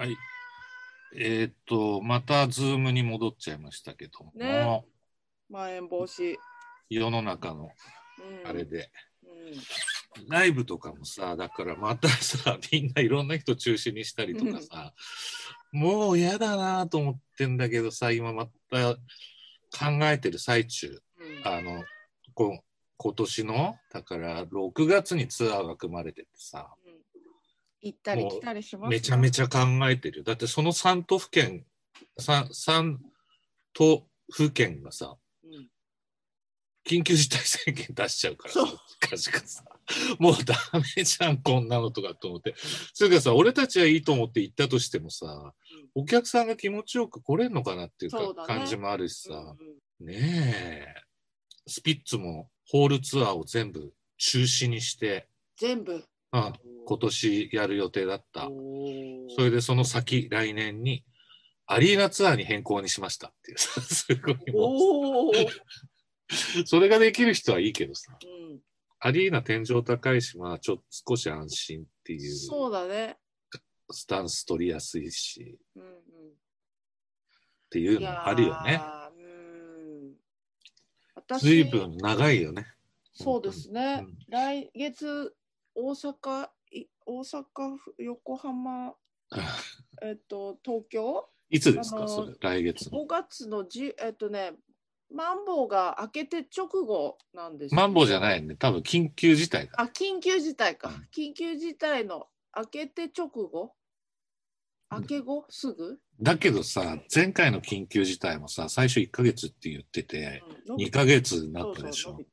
はい。えーっと、またズームに戻っちゃいましたけども、ね。まん延防止。世の中のうん、あれで、うん。ライブとかもさ、だからまたさ、みんないろんな人中止にしたりとかさ、もう嫌だなと思ってんだけどさ、今また考えてる最中、うん。あの、こ今年の、だから6月にツアーが組まれててさ、うん行ったり来たりしますめちゃめちちゃ考えてる。よ。だってその3都府県、3, 3都府県がさ、ゃ、うん。緊急事態宣言出しちゃうからさそう、近々さ、もうダメじゃん、こんなのとかと思って。それからさ、俺たちはいいと思って行ったとしてもさ、お客さんが気持ちよく来れんのかなっていうね。感じもあるしさ、うん。ねえ、スピッツもホールツアーを全部中止にして、全部。うん、今年やる予定だった。それでその先、来年に、アリーナツアーに変更にしましたっていう。さ、すごいもう、それができる人はいいけどさ、うん、アリーナ天井高いし、まあちょっと少し安心っていう。そうだね。スタンス取りやすいし、うんうん。っていうのもあるよね。いやーうん。私随分長いよね。そうですね、うん。来月大阪い大阪府横浜 えっと東京？いつですか、それ、来月の。5月の10えっとねマンボウが明けて直後なんですマンボウじゃいないね。多分緊急事態だ。あ緊急事態か、うん。緊急事態の明けて直後？明け後？すぐ、だけどさ、前回の緊急事態もさ、最初1ヶ月って言ってて、うん伸び2ヶ月になったでしょ？そうそう。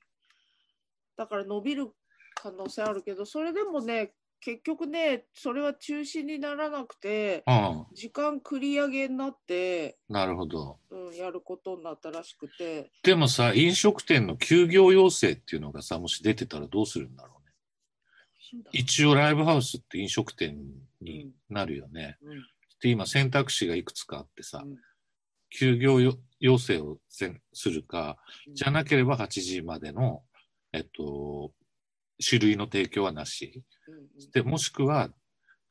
だから伸びる可能性あるけどそれでもね結局ねそれは中止にならなくてうん、時間繰り上げになって、なるほど。うん、やることになったらしくて。でもさ、飲食店の休業要請っていうのがさ、もし出てたらどうするんだろうね。一応ライブハウスって飲食店になるよね。うん。で、今選択肢がいくつかあってさ、うん。休業よ要請をせするか、うん。じゃなければ8時までの、えっと、種類の提供はなし。で、もしくは、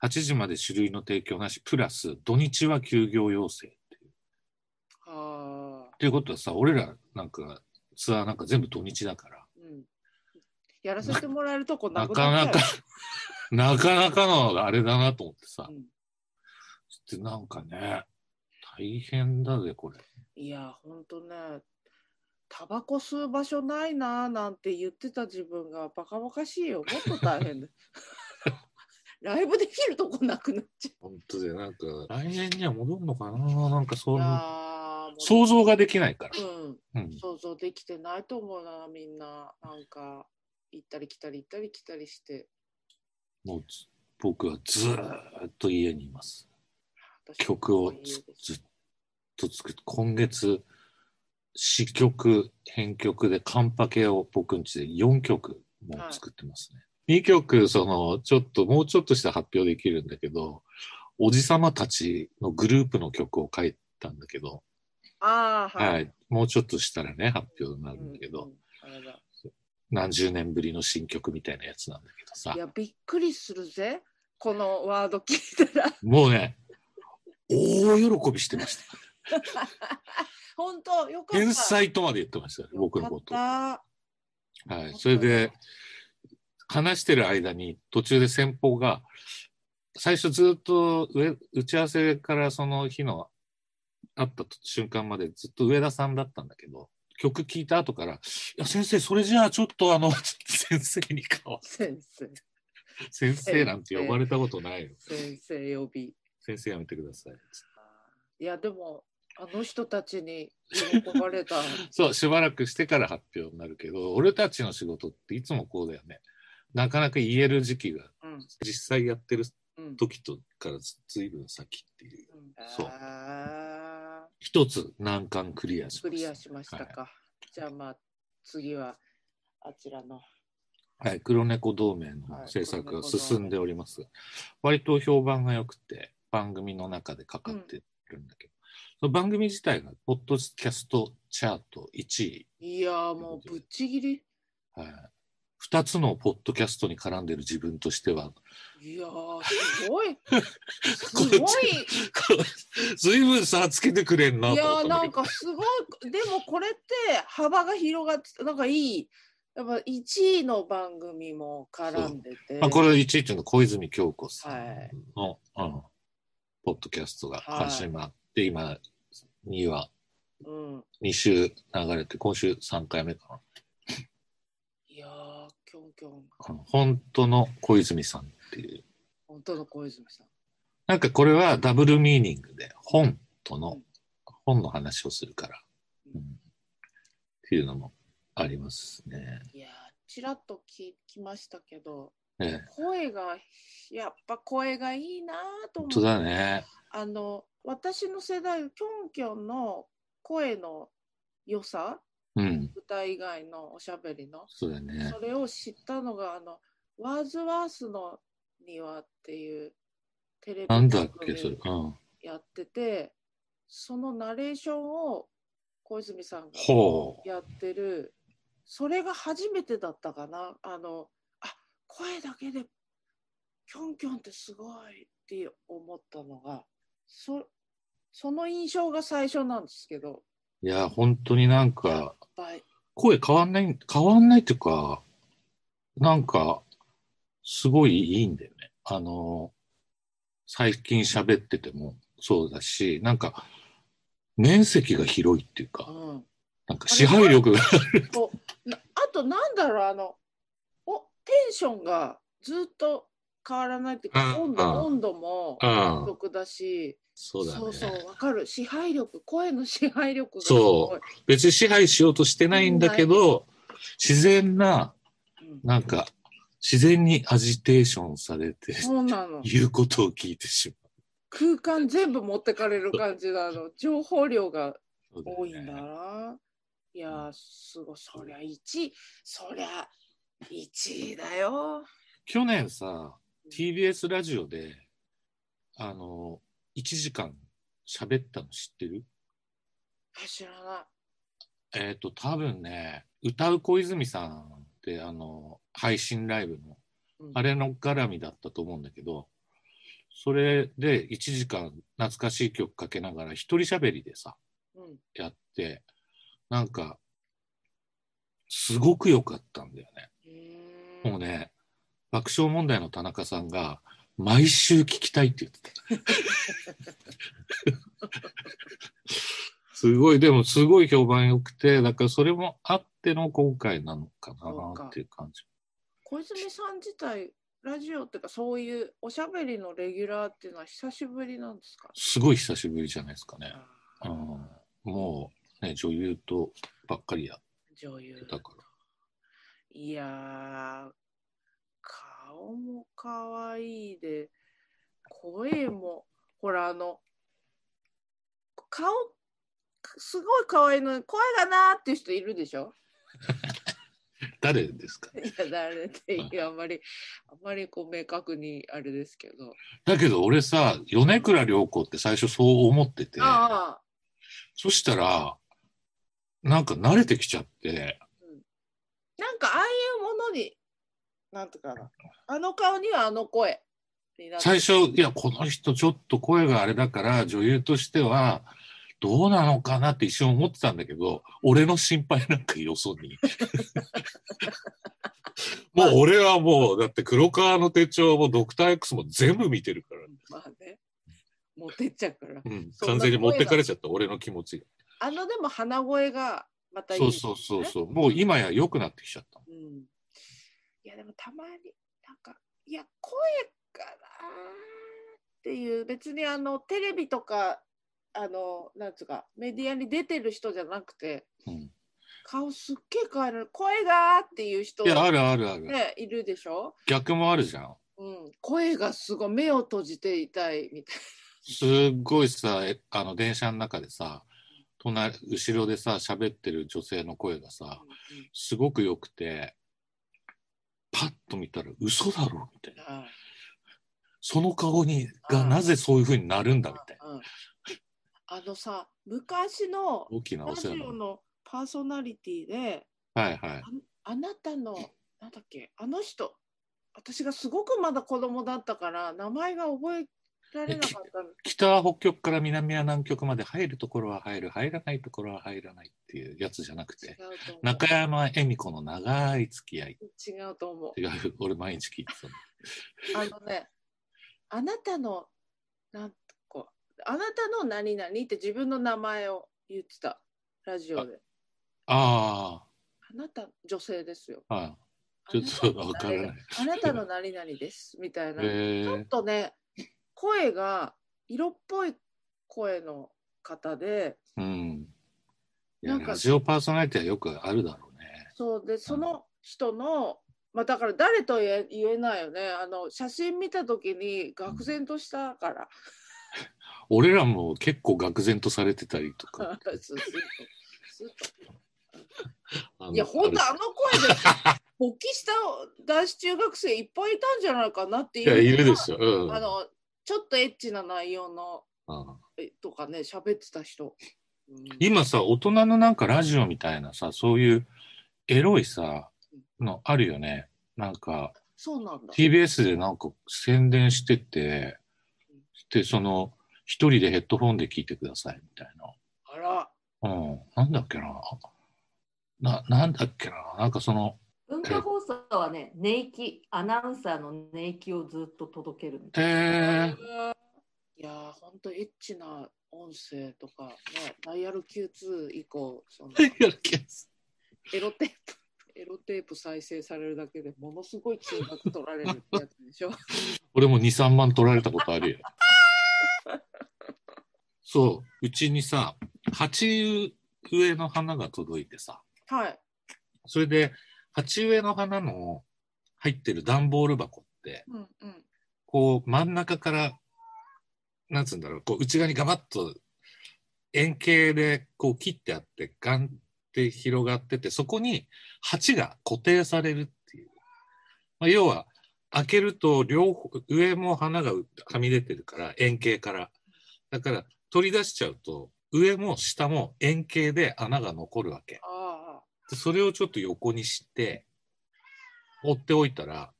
8時まで種類の提供なし、プラス土日は休業要請っていう。あ。っていうことはさ、俺らなんかツアーなんか全部土日だから、ーうん。やらせてもらえるとこなかなか なかなかのあれだなと思ってさ。う、ん。でなんかね、大変だぜ、これ。いやほんとねタバコ吸う場所ないなーなんて言ってた自分がバカバカしいよ。もっと大変だ ライブできるとこなくなっちゃ本当で、なんか、来年には戻るのかななんかそうう、いう想像ができないから。うん。うん。想像できてないと思うなみんな。なんか行ったり来たり行ったり来たりして。もうず、僕はずーっと家にいます。私曲をずっと作って、今月、詩曲、編曲でカンパケを僕んちで4曲もう作ってますね。2曲、その、ちょっと、もうちょっとした発表できるんだけど、おじさまたちのグループの曲を書いたんだけど、ああはい、もうちょっとしたらね、発表になるんだけど、うんうん何十年ぶりの新曲みたいなやつなんだけどさ。い、やびっくりするぜ。このワード聞いたら。もうね、大喜びしてました。本当よかった。天才とまで言ってましたよ、僕のこと。はい、それで話してる間に途中で先方が最初ずっと上打ち合わせからその日の会った瞬間までずっと上田さんだったんだけど曲聴いた後から「いや先生それじゃあちょっとあの先生に変わた先生。先生なんて呼ばれたことないよ先生呼び。先生やめてください」いやでもあの人たちに喜ばれた。そうしばらくしてから発表になるけど俺たちの仕事っていつもこうだよね。なかなか言える時期がうん。実際やってるうん時とからずずいぶん先っていう。うん。そう。あ一つ難関クリアしました。ークリアしましたか、じゃあまあ次はあちらの。はい、黒猫同盟の制作が進んでおります。割と評判が良くて、番組の中でかかってるんだけど、その番組自体が、ポッドキャストチャート1位。いやーもうぶっちぎりはい、2つのポッドキャストに絡んでる自分としては、いやー、すごい。すこごっい。ずいぶん差つけてくれんないとやーなん。かすごい。でもこれって幅が広がってなんかいい。やっぱ1位の番組も絡んでて。まあ、これいちいちの小泉京子さはい。んの、うん、ポッドキャストが始まって、今2話、うん、2週流れて、今週3回目かいやーキョンキョン。な。うん本当の小泉さんっていう。本当の小泉さん。なんかこれはダブルミーニングで、本との、本の話をするから、うん、っていうのもありますね。いやーちらっと聞きましたけどね声がやっぱ声がいいなーと思本当だね。あの私の世代キョンキョンの声の良さうん、歌以外のおしゃべりのそうだねそ。れを知ったのがあのワーズワースの庭っていうテレビ番。やっててそのナレーションを小泉さんが。やってるそれが初めてだったかなあのあ声だけでキョンキョンってすごいって思ったのがそその印象が最初なんですけど。いや、本当になんやか声変わんない、変わんないっていうか、なんか、すごいいいんだよね。あの、最近喋っててもそうだし、なんか、面積が広いっていうか、うん。なんか支配力が、こうなあとなんだろうあのおテンションがずっと変わらないっていうか、うん温度うん。温度もうん、独だし、そうだね。そうそうわかる。支配力声の支配力がすそごい、別に支配しようとしてないんだけど、自然な、うん。なんか、自然にアジテーションされて、そうなの。言うことを聞いてし空間全部持ってかれる感じなの。情報量がまう。多いんだな。いやーすごい。そりゃ1位そりゃ1位だよ。去年さ、TBS ラジオで、あの、1時間喋ったの知ってる？え知らなえっ、と、多分ね、歌う小泉さんって、あの、配信ライブの、い、うん。あれの絡みだったと思うんだけど、それで1時間懐かしい曲かけながら一人喋りでさ、うん。やって、なんか、すごく良かったんだよね。もうね、爆笑問題の田中さんが、毎週聞きたいって言ってた。すごい、でもすごい評判良くて、だからそれもあっての今回なのかなっていう感じ。小泉さん自体ラジオっていうかそういうおしゃべりのレギュラーっていうのは久しぶりなんですか？すごい久しぶりじゃないですかね。うん、もう、ね、女優とばっかりやっ女優てたから。いやー顔も可愛いで声もほらあの顔すごい可愛いのに声がなーっていう人いるでしょ？誰ですか？いや誰ってあんまりあんまりこう明確にあれですけど。だけど俺さ、米倉涼子って最初そう思ってて、そしたら、なんか慣れてきちゃって、なんかああいうものになんとか。なあの顔にはあの声最初、いや、この人ちょっと声があれだから、女優としては、どうなのかなって一瞬思ってたんだけど、俺の心配なんかよそに。もう俺はもう、だって黒川の手帳もドクター X も全部見てるから、まあね。持ってっちゃうから。うん、完全に持ってかれちゃった、俺の気持ちが。あのでも鼻声がまたいいそうそうそうそう。もう今や良くなってきちゃった。うん、いやでもたまになんかいや声かなっていう別にあのテレビとかあのなんつうかメディアに出てる人じゃなくてうん、顔すっげえ変える声がっていう人いや、あるあるある。ねいるでしょ、逆もあるじゃん。うん、声がすごい目を閉じていたいみたいすっごいさ、えあの電車の中でさ、隣、後ろでさ、喋ってる女性の声がさ、な、すごく良くて、パッと見たら嘘だろみたいな。うんあその顔にがうんなぜそういう風になるんだみたいな。うんあのさ昔の大きなラジ。オのパーソナリティではいはい。あなたのなんだっけあの人私がすごくまだ子供だったから名前が覚えられなかったの。北は北極から南は南極まで入るところは入る、入らないところは入らないっていうやつじゃなくて、中山恵美子の長い付き合い。違うと思う。違う、俺毎日聞いてたの。あのねあなたのなんこうあなたの何々って自分の名前を言ってた。ラジオで。ああなた女性ですよ。あ、はい。ちょっとわからない。あなたの何々です。みたいな、えちょっとね声が色っぽい声の方でうん。なんかラジオパーソナリティはよくあるだろうね。そうでその人の、まあ、だから誰と言え言えないよねあの写真見た時に愕然としたから、俺らも結構愕然とされてたりとか。いや本当ああの声で勃起した男子中学生いっぱいいたんじゃないかなっていうるいや、いるでしょ。うん。あのちょっとエッチな内容のとかね喋ってた人、うん今さ、大人のなんかラジオみたいなさ、そういうエロいさ、のあるよね。なんか、そうなんだ TBS でなんか宣伝してて、で、その、一人でヘッドホンで聞いてくださいみたいあらな。うん。なんだっけな。な、なんだっけな。なんかその、文化放送はね、寝息、アナウンサーの寝息をずっと届けるみたいえー、いやーほんとエッチな音声とかねダイヤル Q2 以降そのエロテープエロテープ再生されるだけでものすごい金額取られるってやつでしょ。俺も2、3万取られたことあるよ。そう、うちにさ、鉢植えの花が届いてさ、はい。それで、鉢植えの花の入ってる段ボール箱って、うんうんこう真ん中から、なんつうんだろう、こう内側にガバッと円形でこう切ってあって、ガンって広がってて、そこに鉢が固定されるっていう。まあ、要は、開けると両方、上も花がはみ出てるから、円形から。だから、取り出しちゃうと、上も下も円形で穴が残るわけ。あでそれをちょっと横にして、放っておいたら、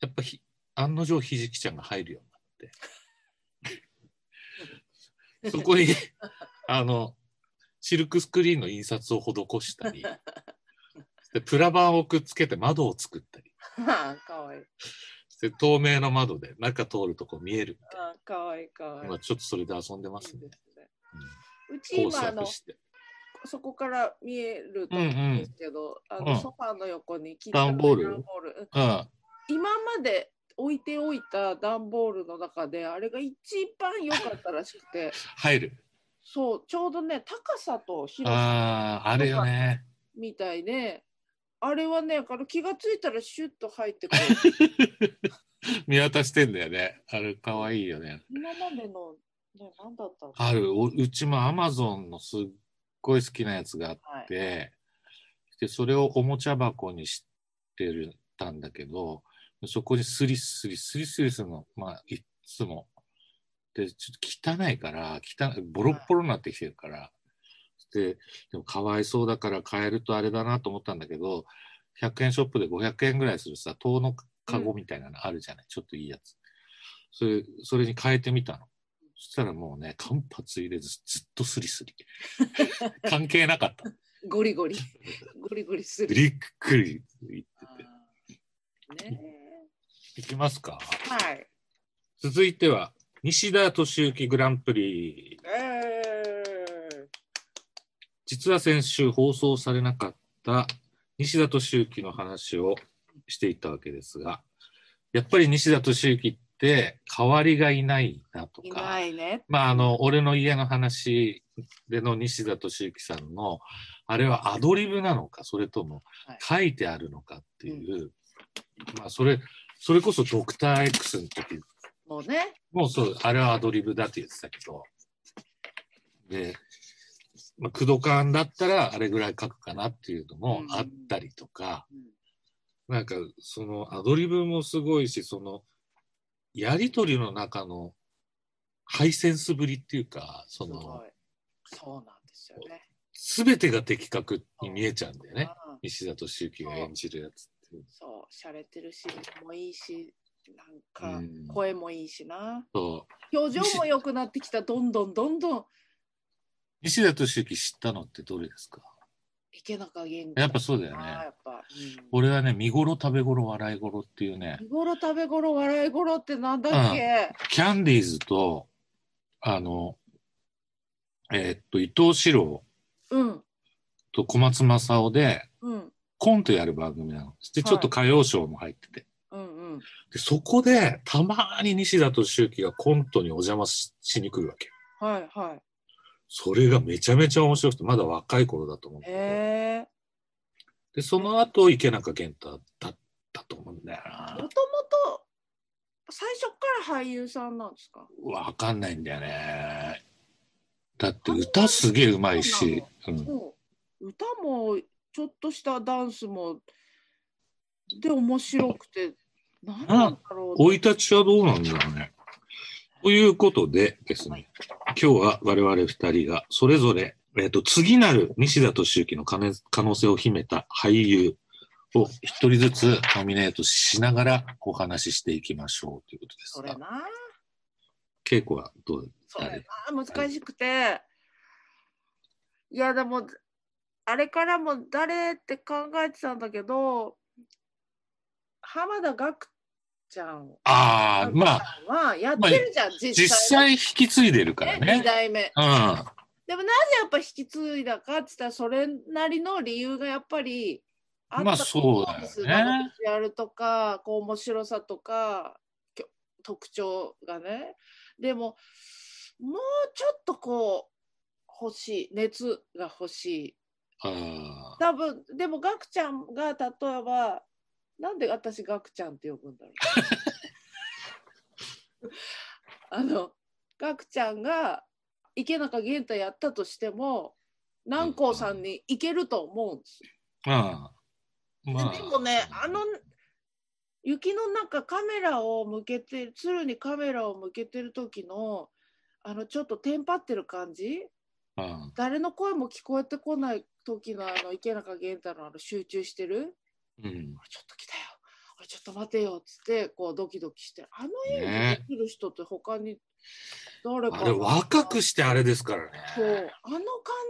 やっぱひ案の定ひじきちゃんが入るようになって。そこに、あの、シルクスクリーンの印刷を施したり、でプラ板をくっつけて窓を作ったり、あかわいいで透明の窓で中通るとこ見えるみたいあかわいいかわいいな。まあ、ちょっとそれで遊んでますねいいで。すねうんうち工今あの作して。そこから見えると思うんですけど、あうんのソファーの横に切段ボール段ボールうんうん。今まで置いておいた段ボールの中であれが一番良かったらしくて入る。そうちょうどね高さと広さああ、あれよね。みたいであれはねあの気がついたらシュッと入ってくる 見渡してんだよね。あれ、かわいいよね。今までの、ね、何だったのある。おうちもアマゾンのすっごい好きなやつがあっはい、て、で、それをおもちゃ箱にしてるたんだけど、そこにスリスリ、スリスリするの、まあ、いっつも。で、ちょっと汚いから、汚い、ボロッボロになってきてるから、で、でもかわいそうだから買えるとあれだなと思ったんだけど、100円ショップで500円ぐらいするさ、塔のカゴみたいなのあるじゃない、ちょっといいやつ。それ、それに変えてみたの。そしたらもうね、間髪入れずずっとスリスリ。関係なかった。ゴリゴリゴリゴリするびっくり言ってあて。ーねいきますか？はい続いては、西田敏行グランプリ。え実は先週放送されなかった西田敏行の話をしていたわけですが、やっぱり西田敏行って代わりがいないなとか、ないね。まあ、あの、俺の家の話での西田敏行さんの、あれはアドリブなのか、それとも書いてあるのかっていう、まあ、それ、それこそドクター X の時。もうね。もうそう、あれはアドリブだって言ってたけど、で、まあ、クドカンだったらあれぐらい書くかなっていうのもあったりとか、うん。なんかそのアドリブもすごいし、そのやりとりの中のハイセンスぶりっていうか、そのいそうなんですよね全てが的確に見えちゃうんだよね。うん西田敏行が演じるやつって。そう、洒落てるし、もいいし、なんかうん声もいいしな。そ表情も良くなってきた、どんどんどんどんう。西田敏行知ったのってどれですか？池中元気。やっぱそうだよね。やっぱ。うん俺はね、見頃、食べ頃、笑い頃っていうね、日頃食べ頃笑い頃ってなんだっけ、キャンディーズと、あの、えーっと、伊藤四郎うんと小松政夫で、うんコントやる番組なの。で、ちょっと歌謡ショーも入ってて。うんうんで、そこで、たまに西田敏行がコントにお邪魔ししに来るわけ。はいはそれがめちゃめちゃ面白くて、まだ若い頃だと思うんいだけど。へえで、その後、池中健太だったと思うんだよなも。ともと最初から俳優さんなんですか？わかんないんだよね。だって歌すげえうまいし、うん、歌もちょっとしたダンスもで面白くて何なんだろう生い立ちはどうなんだろうね。ということでですね、今日は我々二人がそれぞれ、えっと次なる西田敏行の可能可能性を秘めた俳優を一人ずつノミネートしながらお話ししていきましょうということです。が、それな。稽古はどうそれ。な難しくて。いやでもあれからも誰って考えてたんだけど浜田岳ちゃん。ああ、まあ、はやってるじゃん、実実際際引き継いでるからね。2ね。代目。うん。でもなぜやっぱ引き継いだかって言ったらそれなりの理由がやっぱりあったまあと思うんですそうだよね。なんかビジュアルとかこう面白さとか特徴がね。でももうちょっとこう欲しい熱が欲しい。あ多分でもガクちゃんが例えばなんで私ガクちゃんって呼ぶんだろう。あのガクちゃんが池中玄太やったとしても南光さんに行けると思うんですよ。あ。うん。まあ。ででもねあの雪の中カメラを向けて鶴にカメラを向けてる時のあのちょっとテンパってる感じ？うん、誰の声も聞こえてこない時のあの池中玄太のあの集中してる？うん。ちょっと来たよちょっと待てよっつってこうドキドキしてあの演ね技できる人って他に誰かなあれ若くしてあれですからね。そうあの感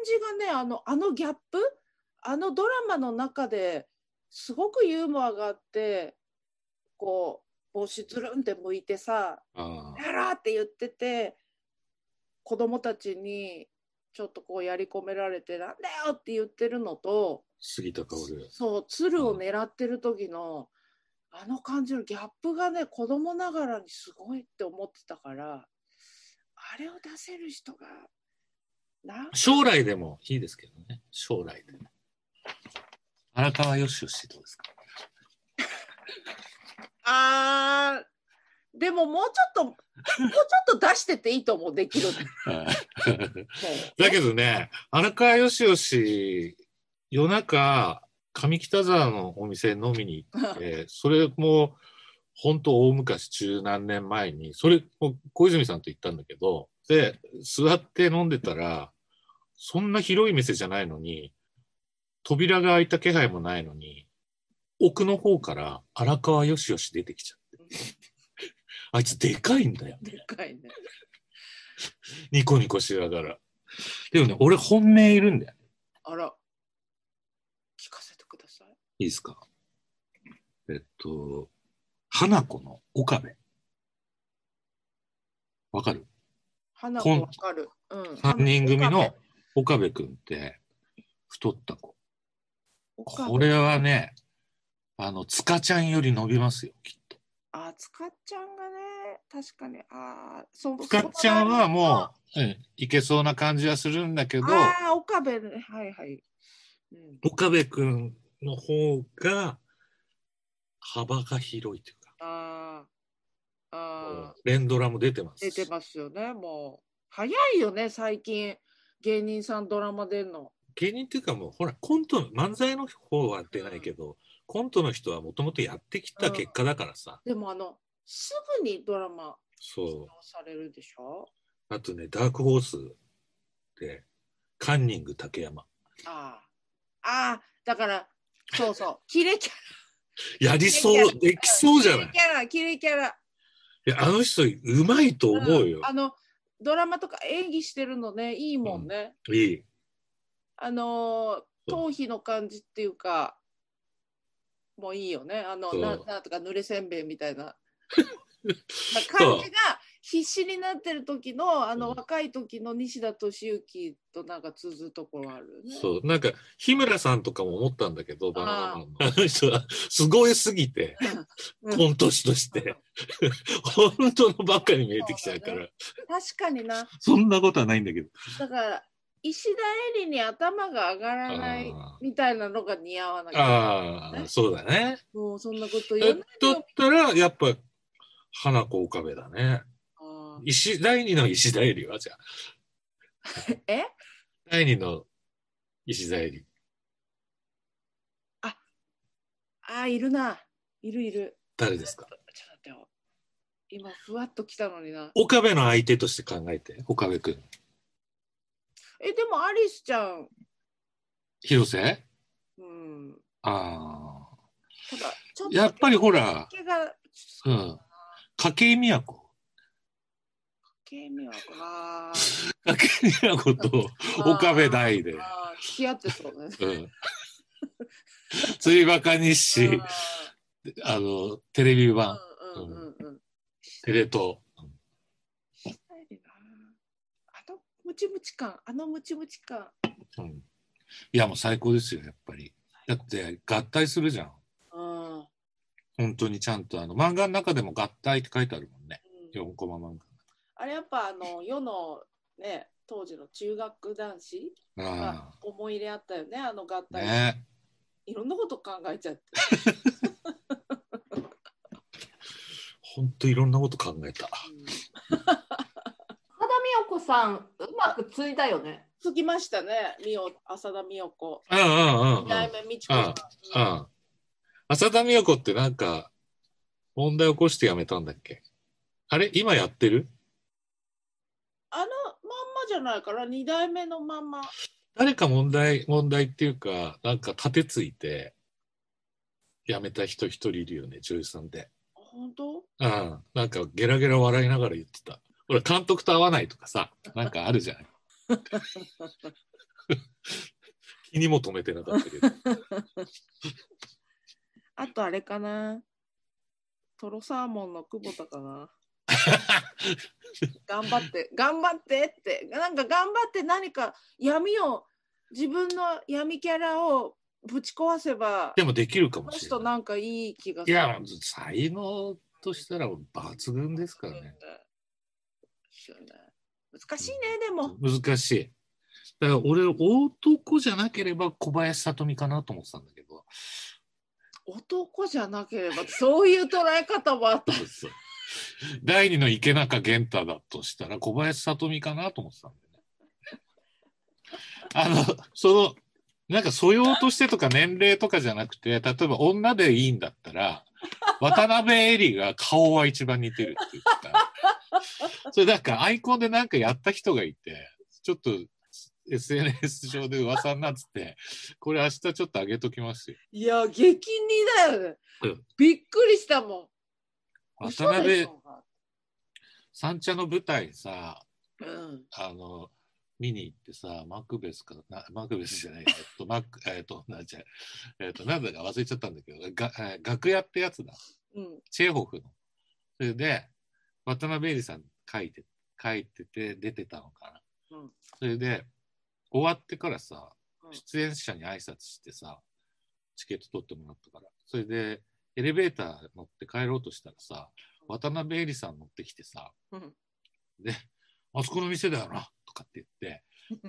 じがねあのあのギャップ？あのドラマの中ですごくユーモアがあってこう帽子ずるんって向いてさあ「やら!」って言ってて子供たちにちょっとこうやり込められて「なんだよ!」って言ってるのと杉田薫。そう鶴を狙ってる時の、あの感じのギャップがね子供ながらにすごいって思ってたからあれを出せる人がな将来でもいいですけどね。将来で。荒川よしよしどうですか？あーでももうちょっともうちょっと出してていいと思うできる だけどね、荒川よしよし、夜中、上北沢のお店飲みに行って、それも、本当大昔、中何年前に、それも小泉さんと行ったんだけど、で、座って飲んでたら、そんな広い店じゃないのに、扉が開いた気配もないのに、奥の方から荒川よしよし出てきちゃって。あいつでかいんだよ。でかいねニコニコしながら。でもね、俺本命いるんだよ。あら聞かせてくださいいいですかえっと、花子の岡部。わかる？花子わかる、うん、?3 人組の岡部くんって太った子。これはね、あの、塚ちゃんより伸びますよ、きっと。あつかちゃんがね確かにあーそ塚ちゃんはもう、うん、いけそうな感じはするんだけど、ああ岡部ねはいはい、うん、岡部くんの方が幅が広いというあー連ドラも出てます。出てますよねもう。早いよね最近。芸人さんドラマ出んの。芸人っていうかもうほらコント漫才の方は出ないけど、コントの人はもともとやってきた結果だからさ、でもあのすぐにドラマそう。されるでしょ？あとねダークホースでカンニング竹山。ああ。ああだからそうそう。キレキャやりそう、できそうじゃない？キャラ、キレキャラ。いやあの人、うまいと思うよん。あの、ドラマとか演技してるのね、いいもんね。いい。あの頭皮の感じっていうか、もういいよね。あの、ななんとか濡れせんべいみたいな。な感じが必死になってる時の、あの、うん若い時の西田敏行となんか通ずるところあるよね。そう、なんか、日村さんとかも思ったんだけど、バナナマンの。あの人は、すごいすぎて、うんコント師として、本当のばっかり見えてきちゃうから、確かにな。そんなことはないんだけど。だから、石田絵里に頭が上がらないあみたいなのが似合わなーい。あー、そうだね。もうそんなこと言わだないでよったら、やっぱ、花子岡部だね。石、第二の石田絵里は、じゃあ。え？第二の石田絵里。あー、いるな。いるいる。誰ですか？ちょっと待ってよ。今、ふわっと来たのにな。岡部の相手として考えて、岡部君。え、でもアリスちゃん、広瀬？うん。あただ、ちょっあ。と。やっぱりほら、うん。筧美和子。毛見はあ筧美和子とー岡部大で。付き合ってそうね。うん。釣りバカ日誌、ああの、テレビ版。テレ東。あのムチムチ感、あのムチムチ感。うん。いや、もう最高ですよ、やっぱり。だって、合体するじゃん。うん。本当にちゃんと、あの、漫画の中でも合体って書いてあるもんね。4コマ漫あれやっぱあの世のね当時の中学男子画。があ思い入れあったよねあの合あ。体、ねいろんなこと考えちゃって。本当いろんなこと考えた。うん岡田美代子さん、うまくついたよね。つきましたね、みお浅田美代子。うんうんうんうん。二代目美智子さん。うん。浅田美代子ってなんか、問題起こして辞めたんだっけ？あれ？今やってる？あのまんまじゃないから、二代目のまんま。誰か問題、問題っていうか、なんか盾ついて、辞めた人一人いるよね、女優さんで。本当？うん。なんかゲラゲラ笑いながら言ってた。俺、監督と会わないとかさ、なんかあるじゃない。気にも留めてなかったけど。あとあれかな？トロサーモンの久保田かな？頑張って、頑張ってって。なんか頑張って何か闇を、自分の闇キャラをぶち壊せば、でもできるかもしれない。人なんかいい気がする。いや、才能としたら抜群ですからね。難しいね、でも。難しい。だから俺、男じゃなければ小林聡美かなと思ってたんだけど。男じゃなければ、そういう捉え方もあった。第二の池中玄太だとしたら小林聡美かなと思ってたんだよね。あの、その、なんか素養としてとか年齢とかじゃなくて、例えば女でいいんだったら、渡辺恵里が顔は一番似てるって言ってた。それなんかアイコンでなんかやった人がいて、ちょっと SNS 上で噂になってて、これ明日ちょっと上げときますよ。いや、激似だよ。びっくりしたもん。渡辺三茶の舞台さ、うん。あの、見に行ってさ、マクベスかな、マクベスじゃない、えっと、マック、えっと、なんじゃ、えっと、なんだか忘れちゃったんだけど、がえー楽屋ってやつだ。うん。チェーホフの。それで、渡辺恵里さん書いて、書いてて出てたのかな。うんそれで、終わってからさうん、出演者に挨拶してさ、チケット取ってもらったから。それで、エレベーター乗って帰ろうとしたらさ、渡辺恵里さん乗ってきてさ、うん。で、あそこの店だよな、とかって言って、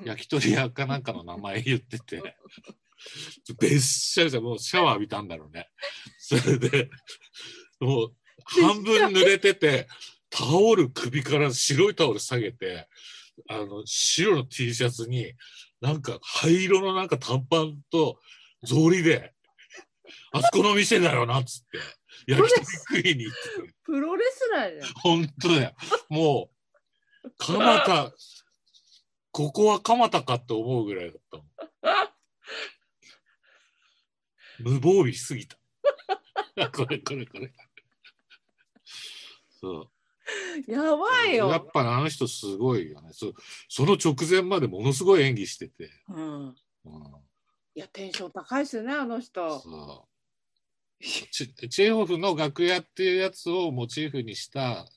焼き鳥屋かなんかの名前言ってて、べっしゃりじゃもうシャワー浴びたんだろうね。それで、もう半分濡れてて、タオル首から白いタオル下げて、あの、白の T シャツに、なんか灰色のなんか短パンと草履で、あそこの店だよな、っつって、焼き鳥食いに行って。プロレスラーじゃん。本当だよ。もう、蒲田、ここは蒲田かって思うぐらいだった。無防備しすぎた。これこれこれ。そう。やばいよ。やっぱあの人すごいよね。そその直前までものすごい演技してて。うん。うん、いや、テンション高いですよね、あの人。そうチチェーホフの楽屋っていうやつをモチーフにした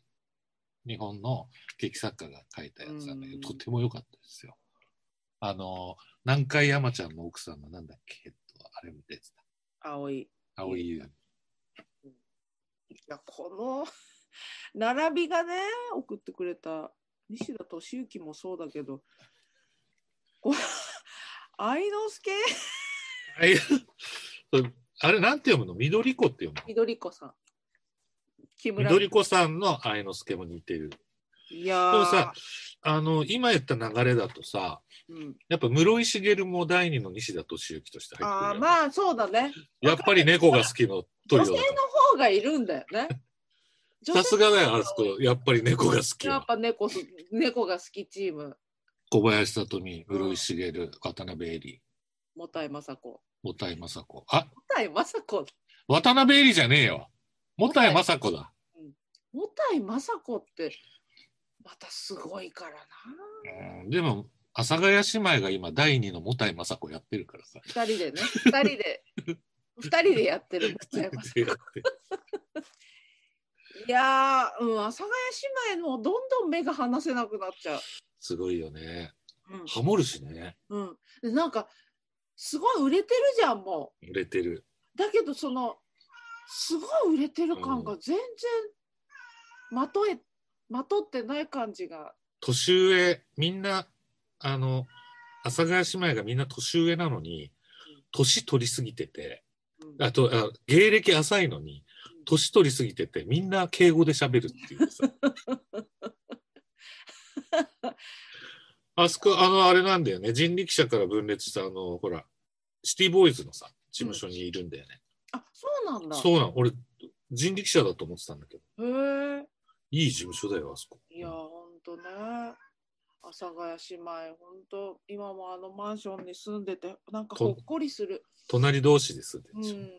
日本の劇作家が書いたやつなんだけうんど、とても良かったですよ。あの、南海山ちゃんの奥さんのなんだっけ、えっと、あれも出てた。青い。青い優。いや、この並びがね、送ってくれた西田敏行もそうだけど、愛之助？あれあれなんて読むの？緑子って読むの？緑子さん。緑子さんの愛之助も似てる。いやーでもさ、あの、今言った流れだとさ、うん、やっぱ室井茂も第二の西田敏行として入ってああ、くるよね、まあそうだね。やっぱり猫が好きのトリ女性の方がいるんだよね。ら。さすがだよ、あそこ。やっぱり猫が好きやっよ。ぱ猫す猫が好きチーム、小林聡美、室井茂、渡辺恵里、もたいまさこ。もたいまさ子。あ、もたいまさこ、渡辺恵里じゃねえよ。もたいまさ子だ。もたいまさこって、またすごいからな。うんでも、阿佐ヶ谷姉妹が今第二のもたいまさ子やってるからさ。二人でね、二人で、二人でやってるもたいまさこ。いやー、うん、阿佐ヶ谷姉妹もどんどん目が離せなくなっちゃう。すごいよね。うんハモるしね。うん、でなんかすごい売れてるじゃんも売れてる。うだけどそのすごい売れてる感が全然まとえまとってない感じが年上、みんな、あの、阿佐ヶ谷姉妹がみんな年上なのに、年取りすぎてて、うんあと、あ芸歴浅いのに、年取りすぎてて、みんな敬語で喋るっていうさ。あそこ、あの、あれなんだよね。人力車から分裂した、あの、ほら、シティボーイズのさ、事務所にいるんだよね。あそうなんだそうなの。俺、人力車だと思ってたんだけど、へえいい事務所だよ、あそこ。いやほんとね阿佐ヶ谷姉妹ほんと今もあのマンションに住んでてなんかほっこりする、隣同士ですうん、